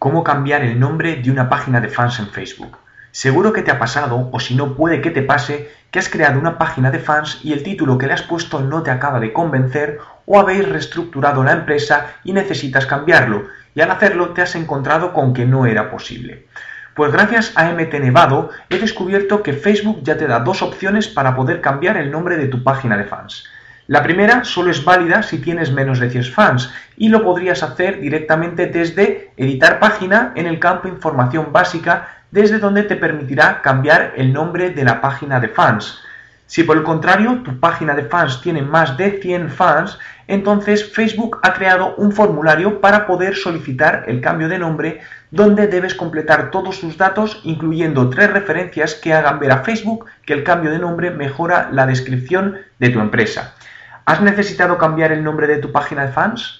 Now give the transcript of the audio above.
cómo cambiar el nombre de una página de fans en Facebook. Seguro que te ha pasado, o si no puede que te pase, que has creado una página de fans y el título que le has puesto no te acaba de convencer o habéis reestructurado la empresa y necesitas cambiarlo, y al hacerlo te has encontrado con que no era posible. Pues gracias a MT Nevado he descubierto que Facebook ya te da dos opciones para poder cambiar el nombre de tu página de fans. La primera solo es válida si tienes menos de 100 fans y lo podrías hacer directamente desde editar página en el campo información básica desde donde te permitirá cambiar el nombre de la página de fans. Si por el contrario tu página de fans tiene más de 100 fans, entonces Facebook ha creado un formulario para poder solicitar el cambio de nombre donde debes completar todos tus datos incluyendo tres referencias que hagan ver a Facebook que el cambio de nombre mejora la descripción de tu empresa. ¿Has necesitado cambiar el nombre de tu página de fans?